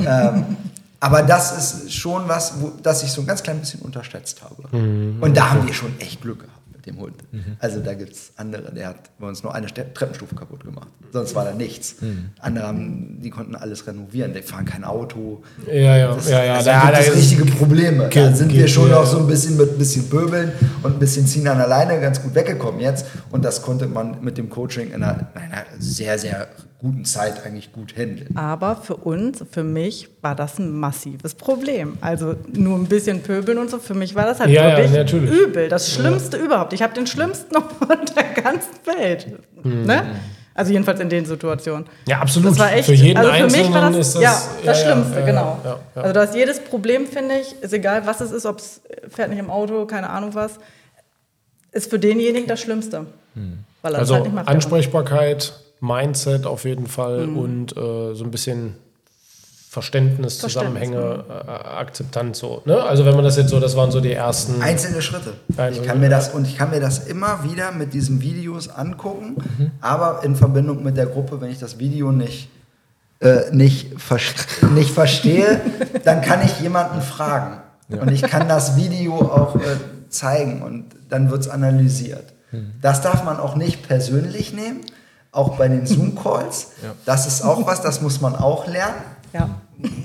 Ähm, aber das ist schon was, wo, das ich so ein ganz klein bisschen unterschätzt habe. Und da haben wir schon echt Glück gehabt mit dem Hund. Also da gibt es andere, der hat bei uns nur eine Treppenstufe kaputt gemacht. Sonst war da nichts. Andere haben, die konnten alles renovieren, die fahren kein Auto. Ja, ja, Das, ja, ja. also da- da gibt es richtige Probleme. Da sind ge- wir schon ja, noch so ein bisschen mit ein bisschen Böbeln und ein bisschen Ziehen an der Leine ganz gut weggekommen jetzt. Und das konnte man mit dem Coaching in einer, in einer sehr, sehr guten Zeit eigentlich gut handeln. Aber für uns, für mich, war das ein massives Problem. Also nur ein bisschen pöbeln und so, für mich war das halt Ja, ja, wirklich natürlich. übel. Das Schlimmste überhaupt. Ich habe den schlimmsten [laughs] Hund der ganzen Welt. Ne? Also jedenfalls in den Situationen. Ja, absolut. Das war echt, Für jeden also für mich Einzelnen war das, ist das ja, das ja, ja, Schlimmste, ja, genau. ja, ja. Also da ist jedes Problem, finde ich, ist egal, was es ist, ob es fährt nicht im Auto, keine Ahnung was, ist für denjenigen das Schlimmste. Weil er Also halt nicht macht. Ansprechbarkeit, Mindset auf jeden Fall Mhm. und äh, so ein bisschen Verständnis, Verständnis, Zusammenhänge, äh, Akzeptanz so. Ne? Also wenn man das jetzt so, das waren so die ersten. Einzelne Schritte. Einzelne, Ich kann mir das und ich kann mir das immer wieder mit diesen Videos angucken, Mhm. aber in Verbindung mit der Gruppe, wenn ich das Video nicht äh, nicht, ver- [laughs] nicht verstehe, dann kann ich jemanden fragen und ich kann das Video auch äh, zeigen und dann wird es analysiert. Mhm. Das darf man auch nicht persönlich nehmen, auch bei den [laughs] Zoom-Calls. Das ist auch was, das muss man auch lernen. Ja.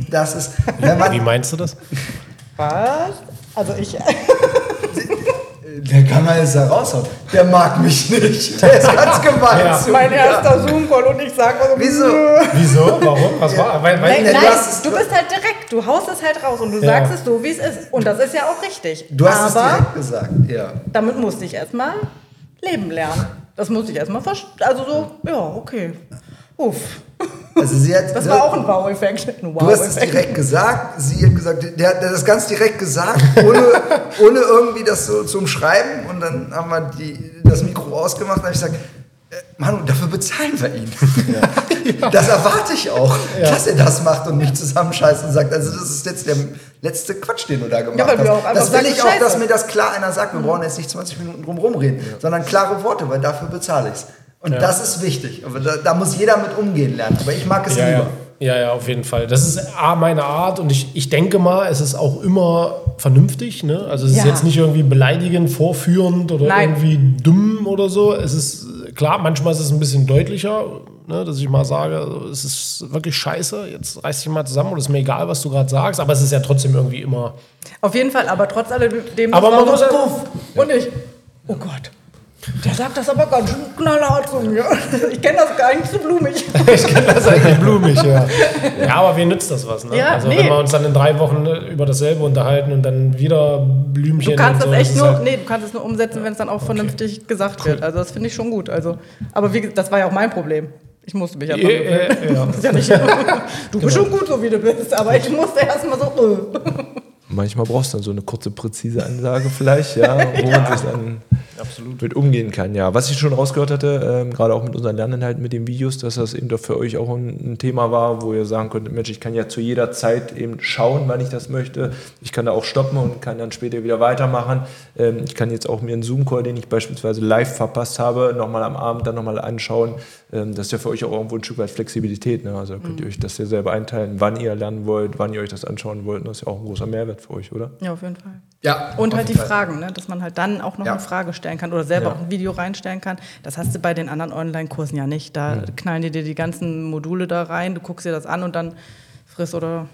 Das ist, wenn man, Wie meinst du das? Was? Also ich. [laughs] Der kann man jetzt da raushauen. Der mag mich nicht. [laughs] Der ist ganz gemein Ja. zu mein erster Zoom-Call und ich sage also, Wieso? Wieso? Warum? Was war? Weil, weil, Nein, nein, du hast es- du bist halt direkt, du haust es halt raus und du Ja. sagst es so, wie es ist. Und das ist ja auch richtig. Du hast es Aber direkt gesagt, ja. damit musste ich erstmal leben lernen. Das musste ich erstmal verstehen. Also so, ja, okay. Uff. Also sie hat, [laughs] Das war auch ein Wow-Effekt. Ein Du hast es direkt gesagt, sie hat gesagt, der hat das ganz direkt gesagt, ohne, [laughs] ohne irgendwie das so zu umschreiben. Und dann haben wir die, das Mikro ausgemacht und habe ich gesagt, äh, Manu, dafür bezahlen wir ihn. [laughs] Das erwarte ich auch, dass er das macht und mich zusammenscheißt und sagt, also das ist jetzt der letzte Quatsch, den du da gemacht Ja, weil du auch hast. Das will ich auch, dass mir das klar einer sagt. Wir brauchen jetzt nicht 20 Minuten drum rumreden, sondern klare Worte, weil dafür bezahle ich es. Und Ja. das ist wichtig. Aber da, da muss jeder mit umgehen lernen. Aber ich mag es ja, lieber. ja. Ja, ja, auf jeden Fall. Das ist A, meine Art und ich, ich denke mal, es ist auch immer vernünftig. Ne? Also es ist Ja. jetzt nicht irgendwie beleidigend, vorführend oder Nein. irgendwie dumm oder so. Es ist klar, manchmal ist es ein bisschen deutlicher, ne, dass ich mal sage, also, es ist wirklich scheiße, jetzt reiß dich mal zusammen und es ist mir egal, was du gerade sagst, aber es ist ja trotzdem irgendwie immer. Auf jeden Fall, aber trotz alledem. Aber man muss puff. Und ich, oh Gott. Der sagt das aber ganz schön knallhart zu mir. [laughs] Ich kenne das gar nicht so blumig. [laughs] ich kenne das eigentlich blumig, ja. Ja, aber wie nützt das was? Ne? Ja, also nee. wenn wir uns dann in drei Wochen über dasselbe unterhalten und dann wieder Blümchen Du kannst und das so, echt nur, halt- nee, du kannst es nur umsetzen, wenn es dann auch vernünftig gesagt wird. Also das finde ich schon gut. Also, aber wie, das war ja auch mein Problem. Ich musste mich ja Ja, ja, [laughs] ja. Ja nicht, [laughs] du bist schon gut, so wie du bist, aber ich musste erst mal so. Äh. Manchmal brauchst du dann so eine kurze, präzise Ansage vielleicht, ja, wo man [laughs] sich dann Absolut. mit umgehen kann. Ja, was ich schon rausgehört hatte, ähm, gerade auch mit unseren Lerninhalten mit den Videos, dass das eben doch für euch auch ein, ein Thema war, wo ihr sagen konntet, Mensch, ich kann ja zu jeder Zeit eben schauen, wann ich das möchte. Ich kann da auch stoppen und kann dann später wieder weitermachen. Ähm, ich kann jetzt auch mir einen Zoom-Call, den ich beispielsweise live verpasst habe, nochmal am Abend dann nochmal anschauen. Ähm, das ist ja für euch auch irgendwo ein Stück weit Flexibilität. Ne? Also könnt ihr euch das ja selber einteilen, wann ihr lernen wollt, wann ihr euch das anschauen wollt. Das ist ja auch ein großer Mehrwert für euch, oder? Ja, auf jeden Fall. Ja, Und halt die Fall. Fragen, ne? dass man halt dann auch noch Ja. eine Frage stellen kann oder selber Ja. auch ein Video reinstellen kann. Das hast du bei den anderen Online-Kursen ja nicht. Da knallen die dir die ganzen Module da rein, du guckst dir das an und dann friss oder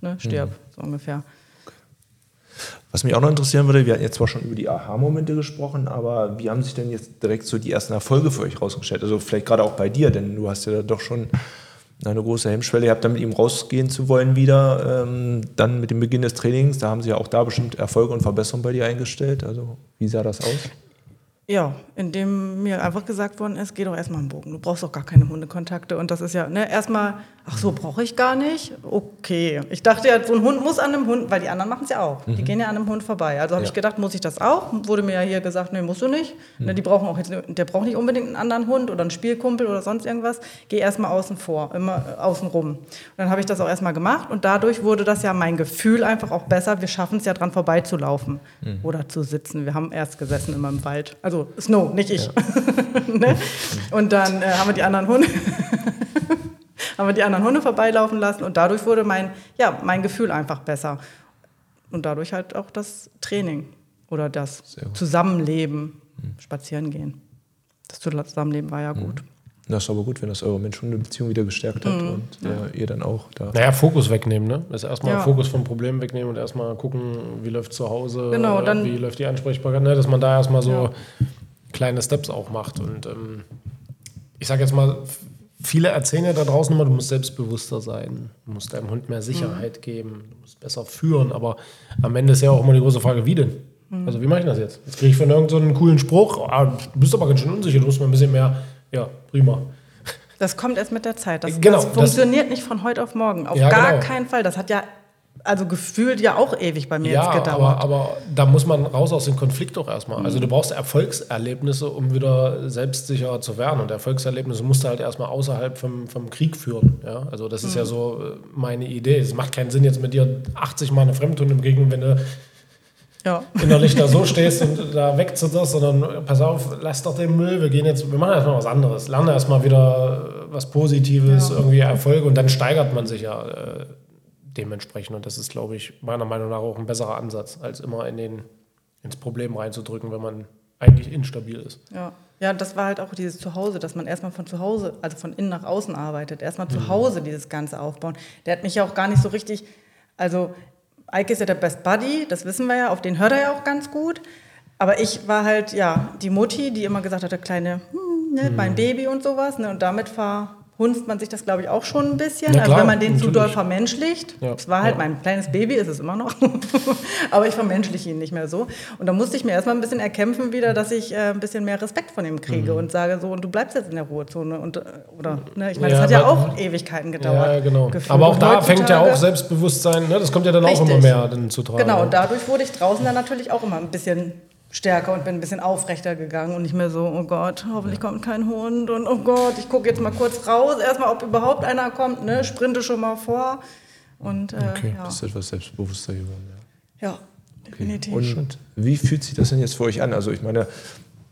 ne, stirb, so ungefähr. Was mich auch noch interessieren würde, wir hatten jetzt zwar schon über die Aha-Momente gesprochen, aber wie haben sich denn jetzt direkt so die ersten Erfolge für euch rausgestellt? Also vielleicht gerade auch bei dir, denn du hast ja da doch schon eine große Hemmschwelle gehabt, dann mit ihm rausgehen zu wollen wieder. Ähm, dann mit dem Beginn des Trainings, da haben sich ja auch da bestimmt Erfolge und Verbesserungen bei dir eingestellt. Also wie sah das aus? Ja, indem mir einfach gesagt worden ist, geh doch erstmal im Bogen. Du brauchst doch gar keine Hundekontakte. Und das ist ja, ne, erstmal, ach so, brauche ich gar nicht. Okay. Ich dachte ja, so ein Hund muss an einem Hund, weil die anderen machen es ja auch. Die gehen ja an einem Hund vorbei. Also habe Ja. ich gedacht, muss ich das auch? Wurde mir ja hier gesagt, nee, musst du nicht. Ne, die brauchen auch jetzt, der braucht nicht unbedingt einen anderen Hund oder einen Spielkumpel oder sonst irgendwas. Geh erstmal außen vor, immer äh, außen rum. Und dann habe ich das auch erstmal gemacht und dadurch wurde das ja mein Gefühl einfach auch besser. Wir schaffen es ja dran vorbeizulaufen oder zu sitzen. Wir haben erst gesessen immer im Wald. Also Snow, nicht ich. [laughs] ne? Und dann äh, haben wir die anderen Hunde. [laughs] haben wir die anderen Hunde vorbeilaufen lassen und dadurch wurde mein, ja, mein Gefühl einfach besser. Und dadurch halt auch das Training oder das. Zusammenleben, spazieren gehen. Das Zusammenleben war ja gut. Das ist aber gut, wenn das eure Mensch-Hunde-Beziehung wieder gestärkt hat und äh, ihr dann auch da. Naja, Fokus wegnehmen, ne? Das ist erstmal Ja. Fokus vom Problem wegnehmen und erstmal gucken, wie läuft zu Hause, Genau, äh, dann- wie läuft die Ansprechbarkeit, ne? dass man da erstmal so Ja. kleine Steps auch macht. Und ähm, ich sage jetzt mal, viele erzählen ja da draußen immer, du musst selbstbewusster sein, du musst deinem Hund mehr Sicherheit geben, du musst besser führen, aber am Ende ist ja auch immer die große Frage, wie denn? Also wie mache ich das jetzt? Jetzt kriege ich von irgendeinem so einen coolen Spruch, ah, du bist aber ganz schön unsicher, du musst mal ein bisschen mehr, ja, prima. Das kommt erst mit der Zeit. Das, Genau, das das- funktioniert nicht von heute auf morgen. Auf Ja, gar genau. keinen Fall. Das hat ja, also gefühlt ja auch ewig bei mir Ja, jetzt aber, gedauert. aber da muss man raus aus dem Konflikt doch erstmal. Also du brauchst Erfolgserlebnisse, um wieder selbstsicherer zu werden. Und Erfolgserlebnisse musst du halt erstmal außerhalb vom, vom Krieg führen. Ja? Also das ist ja so äh, meine Idee. Es macht keinen Sinn, jetzt mit dir 80 Mal eine Fremdhunde begegnen, wenn du ja. innerlich da so stehst und da wegzitterst, sondern pass auf, lass doch den Müll, wir gehen jetzt, wir machen erstmal was anderes. Lerne erstmal wieder äh, was Positives, Ja. irgendwie Erfolge und dann steigert man sich ja äh, dementsprechend. Und das ist, glaube ich, meiner Meinung nach auch ein besserer Ansatz, als immer in den, ins Problem reinzudrücken, wenn man eigentlich instabil ist. Ja. ja, das war halt auch dieses Zuhause, dass man erstmal von zu Hause, also von innen nach außen arbeitet. Erstmal Mhm. zu Hause dieses Ganze aufbauen. Der hat mich ja auch gar nicht so richtig, also Eike ist ja der Best Buddy, das wissen wir ja, auf den hört er ja auch ganz gut. Aber ich war halt, ja, die Mutti, die immer gesagt hat, der kleine, hm, ne, Mhm. mein Baby und sowas. Ne, und damit verhunzt man sich das, glaube ich, auch schon ein bisschen. Also klar, wenn man den zu natürlich. doll vermenschlicht. Ja. Es war halt Ja. mein kleines Baby, ist es immer noch. [laughs] Aber ich vermenschliche ihn nicht mehr so. Und da musste ich mir erstmal ein bisschen erkämpfen wieder, dass ich äh, ein bisschen mehr Respekt von ihm kriege Mhm. und sage so, und du bleibst jetzt in der Ruhezone. Und, äh, oder, ne, ich meine, Ja, das hat ja auch Ewigkeiten gedauert. Ja, genau. gefühlt. Aber auch da fängt ja auch Selbstbewusstsein, ne? das kommt ja dann auch Richtig. immer mehr dann zu tragen. Genau, und dadurch wurde ich draußen dann natürlich auch immer ein bisschen stärker und bin ein bisschen aufrechter gegangen und nicht mehr so, oh Gott, hoffentlich kommt kein Hund und oh Gott, ich gucke jetzt mal kurz raus, erstmal, ob überhaupt einer kommt, ne, sprinte schon mal vor und äh, Okay, ja. Das ist etwas selbstbewusster geworden. Ja. ja, definitiv. Und wie fühlt sich das denn jetzt für euch an? Also ich meine,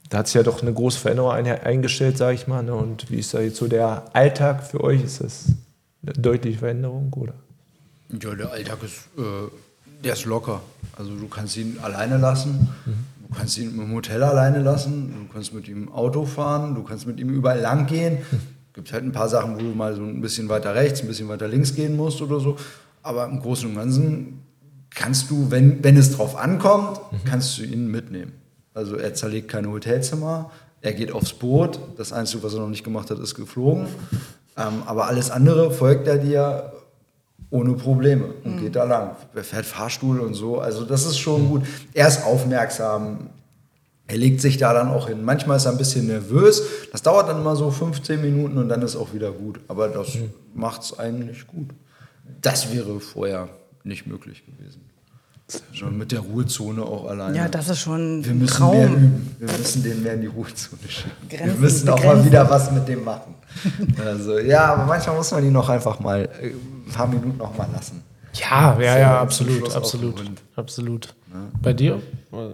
da hat sich ja doch eine große Veränderung ein, eingestellt, sage ich mal. Ne? Und wie ist da jetzt so der Alltag für euch? Ist das eine deutliche Veränderung? Oder? Ja, der Alltag ist, äh, der ist locker. Also du kannst ihn alleine lassen, du kannst ihn im Hotel alleine lassen, du kannst mit ihm Auto fahren, du kannst mit ihm überall lang gehen. Gibt halt ein paar Sachen, wo du mal so ein bisschen weiter rechts, ein bisschen weiter links gehen musst oder so. Aber im Großen und Ganzen kannst du, wenn, wenn es drauf ankommt, kannst du ihn mitnehmen. Also er zerlegt keine Hotelzimmer, er geht aufs Boot. Das Einzige, was er noch nicht gemacht hat, ist geflogen. Ähm, aber alles andere folgt er dir ohne Probleme und mhm. geht da lang. Er fährt Fahrstuhl und so. Also das ist schon gut. Er ist aufmerksam. Er legt sich da dann auch hin. Manchmal ist er ein bisschen nervös. Das dauert dann immer so 15 Minuten und dann ist auch wieder gut. Aber das mhm. macht es eigentlich gut. Das wäre vorher nicht möglich gewesen. Schon mit der Ruhezone auch alleine. Ja, das ist schon wir müssen Traum. Mehr üben. Wir müssen den mehr in die Ruhezone schicken. Grenzen, wir müssen auch mal wieder was mit dem machen. Also, ja, aber manchmal muss man ihn noch einfach mal äh, ein paar Minuten noch mal lassen. Ja, ja, ja, absolut, absolut, absolut. Ja. Bei dir?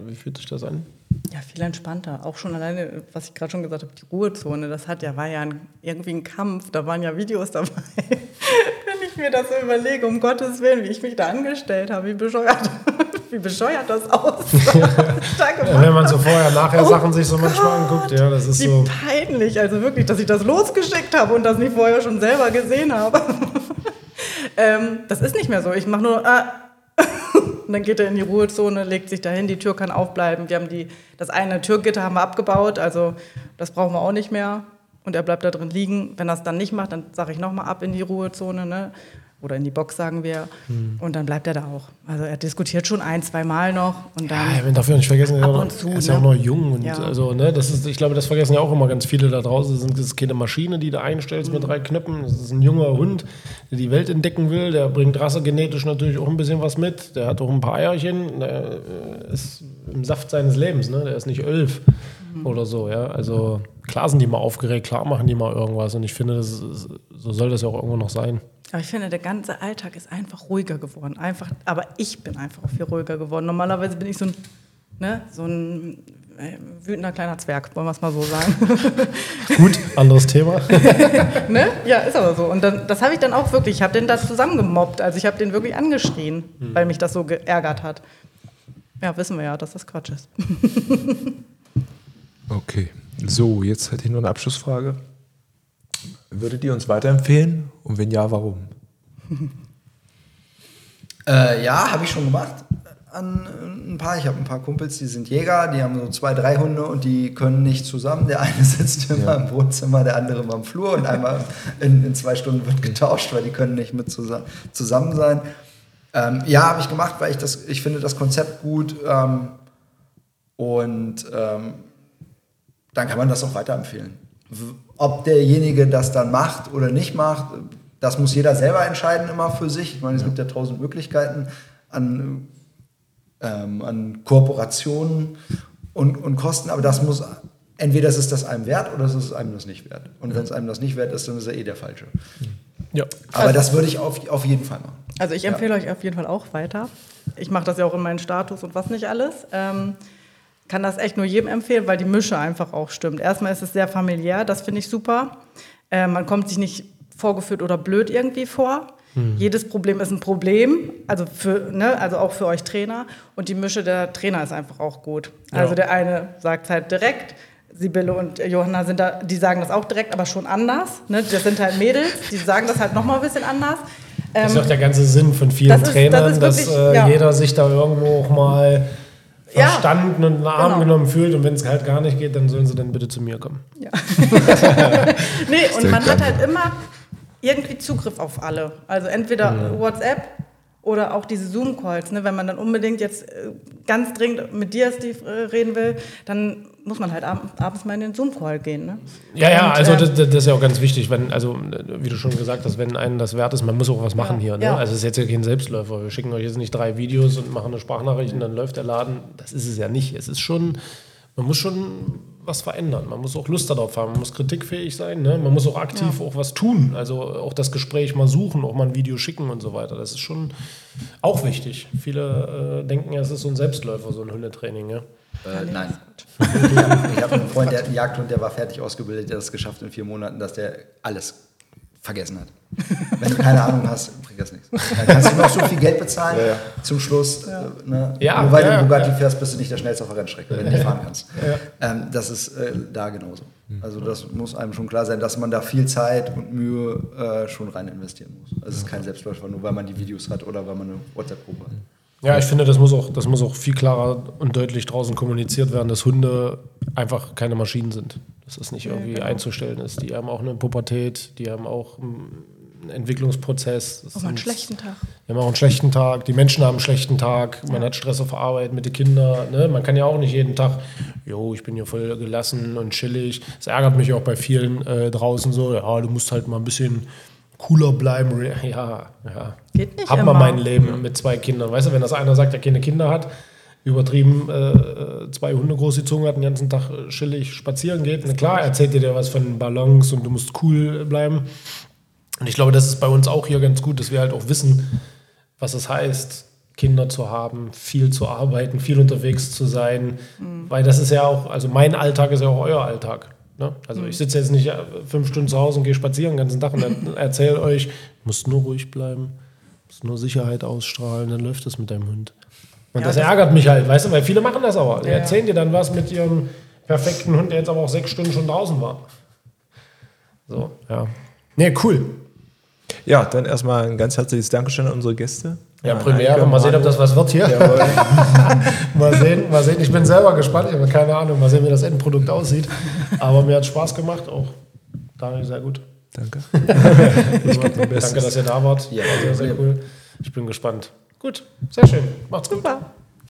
Wie fühlt sich das an? Ja, viel entspannter. Auch schon alleine, was ich gerade schon gesagt habe, die Ruhezone, das hat ja, war ja ein, irgendwie ein Kampf, da waren ja Videos dabei. Ich mir das so überlege, um Gottes Willen, wie ich mich da angestellt habe, wie bescheuert, [laughs] wie bescheuert das aussah. [laughs] ja, wenn man so vorher, nachher oh Sachen sich so manchmal Gott, anguckt, ja, das ist wie so. peinlich, also wirklich, dass ich das losgeschickt habe und das nicht vorher schon selber gesehen habe. [laughs] ähm, das ist nicht mehr so. Ich mache nur. Äh, und dann geht er in die Ruhezone, legt sich dahin, die Tür kann aufbleiben. Wir haben die, das eine Türgitter haben wir abgebaut, also das brauchen wir auch nicht mehr und er bleibt da drin liegen. Wenn er es dann nicht macht, dann sage ich nochmal ab in die Ruhezone ne? oder in die Box, sagen wir. Mhm. Und dann bleibt er da auch. Also er diskutiert schon ein, zwei Mal noch. Und dann ja, man darf ja nicht vergessen, er ist, ist ja auch noch jung. Und ja. also, ne, das ist, ich glaube, das vergessen ja auch immer ganz viele da draußen. Das ist keine Maschine, die du einstellst mhm. mit drei Knöpfen. Das ist ein junger Hund, der die Welt entdecken will. Der bringt rassegenetisch natürlich auch ein bisschen was mit. Der hat auch ein paar Eierchen. Der äh, ist im Saft seines Lebens. Ne? Der ist nicht elf mhm. oder so. Ja? Also klar sind die mal aufgeregt, klar machen die mal irgendwas. Und ich finde, das ist, so soll das ja auch irgendwo noch sein. Aber ich finde, der ganze Alltag ist einfach ruhiger geworden. Einfach, aber ich bin einfach viel ruhiger geworden. Normalerweise bin ich so ein, ne, so ein äh, wütender kleiner Zwerg, wollen wir es mal so sagen. [laughs] Gut, anderes Thema. [laughs] ne? Ja, ist aber so. Und dann, das habe ich dann auch wirklich, ich habe den da zusammengemobbt. Also ich habe den wirklich angeschrien, hm. weil mich das so geärgert hat. Ja, wissen wir ja, dass das Quatsch ist. [laughs] okay. So, jetzt hätte ich nur eine Abschlussfrage. Würdet ihr uns weiterempfehlen? Und wenn ja, warum? [laughs] äh, ja, habe ich schon gemacht. An ein paar. Ich habe ein paar Kumpels, die sind Jäger, die haben so zwei, drei Hunde und die können nicht zusammen. Der eine [laughs] sitzt immer ja. im Wohnzimmer, der andere immer im Flur und einmal in, in, zwei Stunden wird getauscht, weil die können nicht mit zusammen, zusammen sein. Ähm, ja, habe ich gemacht, weil ich das, ich finde das Konzept gut ähm, und ähm, dann kann man das auch weiterempfehlen. Ob derjenige das dann macht oder nicht macht, das muss jeder selber entscheiden immer für sich. Ich meine, es ja. gibt ja tausend Möglichkeiten an, ähm, an Kooperationen und, und Kosten, aber das muss, entweder ist es das einem wert oder ist es einem das nicht wert. Und wenn es einem das nicht wert ist, dann ist er eh der Falsche. Ja. Aber also, das würde ich auf, auf jeden Fall machen. Also ich empfehle ja. euch auf jeden Fall auch weiter. Ich mache das ja auch in meinen Status und was nicht alles. Ähm, kann das echt nur jedem empfehlen, weil die Mische einfach auch stimmt. Erstmal ist es sehr familiär, das finde ich super. Äh, man kommt sich nicht vorgeführt oder blöd irgendwie vor. Hm. Jedes Problem ist ein Problem, also, für, ne, also auch für euch Trainer. Und die Mische der Trainer ist einfach auch gut. Ja. Also der eine sagt halt direkt, Sibylle und Johanna sind da, die sagen das auch direkt, aber schon anders. Ne? Das sind halt Mädels, die sagen das halt nochmal ein bisschen anders. Das ist auch der ganze Sinn von vielen das Trainern, ist, das ist wirklich, dass äh, ja. jeder sich da irgendwo auch mal verstanden ja, und einen Arm genau. genommen fühlt und wenn es halt gar nicht geht, dann sollen sie dann bitte zu mir kommen. Ja. [laughs] nee, und man hat halt immer irgendwie Zugriff auf alle. Also entweder ja. WhatsApp oder auch diese Zoom-Calls. Ne? Wenn man dann unbedingt jetzt äh, ganz dringend mit dir, Steve, äh, reden will, dann muss man halt abends mal in den Zoom-Call gehen. Ne? Ja, ja, und, also das, das, ist ja auch ganz wichtig, wenn, also wie du schon gesagt hast, wenn einen das wert ist, man muss auch was machen ja, hier. Ne? Ja. Also es ist jetzt ja kein Selbstläufer. Wir schicken euch jetzt nicht drei Videos und machen eine Sprachnachricht und dann läuft der Laden. Das ist es ja nicht. Es ist schon, man muss schon was verändern. Man muss auch Lust darauf haben. Man muss kritikfähig sein. Ne? Man muss auch aktiv ja. auch was tun. Also auch das Gespräch mal suchen, auch mal ein Video schicken und so weiter. Das ist schon auch wichtig. Viele äh, denken ja, es ist so ein Selbstläufer, so ein Hundetraining. Ja? Äh, nein. ich habe einen Freund, der hat einen Jagdhund, der war fertig ausgebildet, der hat es geschafft in vier Monaten, dass der alles vergessen hat. Wenn du keine Ahnung hast, bringt das nichts. Dann kannst du noch so viel Geld bezahlen ja, ja. zum Schluss. Ja. Äh, ne? Ja, Nur weil du Bugatti fährst, bist du nicht der schnellste auf der Rennstrecke, wenn du nicht fahren kannst. Ähm, das ist äh, da genauso. Also das muss einem schon klar sein, dass man da viel Zeit und Mühe äh, schon rein investieren muss. Also es ist kein Selbstläufer, nur weil man die Videos hat oder weil man eine WhatsApp-Gruppe hat. Ja, ich finde, das muss, auch, das muss auch viel klarer und deutlich draußen kommuniziert werden, dass Hunde einfach keine Maschinen sind. Dass das nicht irgendwie ja, genau. einzustellen ist. Die haben auch eine Pubertät, die haben auch einen Entwicklungsprozess. auch mal einen schlechten Tag. Die haben auch einen schlechten Tag. Die Menschen haben einen schlechten Tag. Man ja. hat Stress auf Arbeit mit den Kindern. Ne? Man kann ja auch nicht jeden Tag, jo, ich bin hier voll gelassen und chillig. Das ärgert mich auch bei vielen äh, draußen so. Ja, du musst halt mal ein bisschen cooler bleiben. Ja, ja. Geht nicht. Hab mal mein Leben mit zwei Kindern. Weißt du, wenn das einer sagt, der keine Kinder hat, übertrieben äh, zwei Hunde große Zunge hat, den ganzen Tag chillig spazieren geht. Na klar, erzählt dir was von Ballons und du musst cool bleiben. Und ich glaube, das ist bei uns auch hier ganz gut, dass wir halt auch wissen, was es heißt, Kinder zu haben, viel zu arbeiten, viel unterwegs zu sein. Mhm. Weil das ist ja auch, also mein Alltag ist ja auch euer Alltag. Ne? Also mhm. ich sitze jetzt nicht äh, fünf Stunden zu Hause und gehe spazieren den ganzen Tag und [laughs] erzähle euch, musst nur ruhig bleiben, musst nur Sicherheit ausstrahlen, dann läuft es mit deinem Hund. Und ja, das, das ärgert mich halt, weißt du, weil viele machen das aber. Die ja, erzählen dir dann was mit ihrem perfekten Hund, der jetzt aber auch sechs Stunden schon draußen war. So, ja. Nee, cool. Ja, dann erstmal ein ganz herzliches Dankeschön an unsere Gäste. Ja, Premiere. Mal sehen, ob das was wird hier. [laughs] mal, sehen, mal sehen. Ich bin selber gespannt. Ich habe keine Ahnung. Mal sehen, wie das Endprodukt aussieht. Aber mir hat Spaß gemacht. Auch Daniel, sehr gut. Danke. [laughs] Danke, dass ihr da wart. Ja, sehr, sehr cool. Ich bin gespannt. Gut, sehr schön. Macht's gut. Super.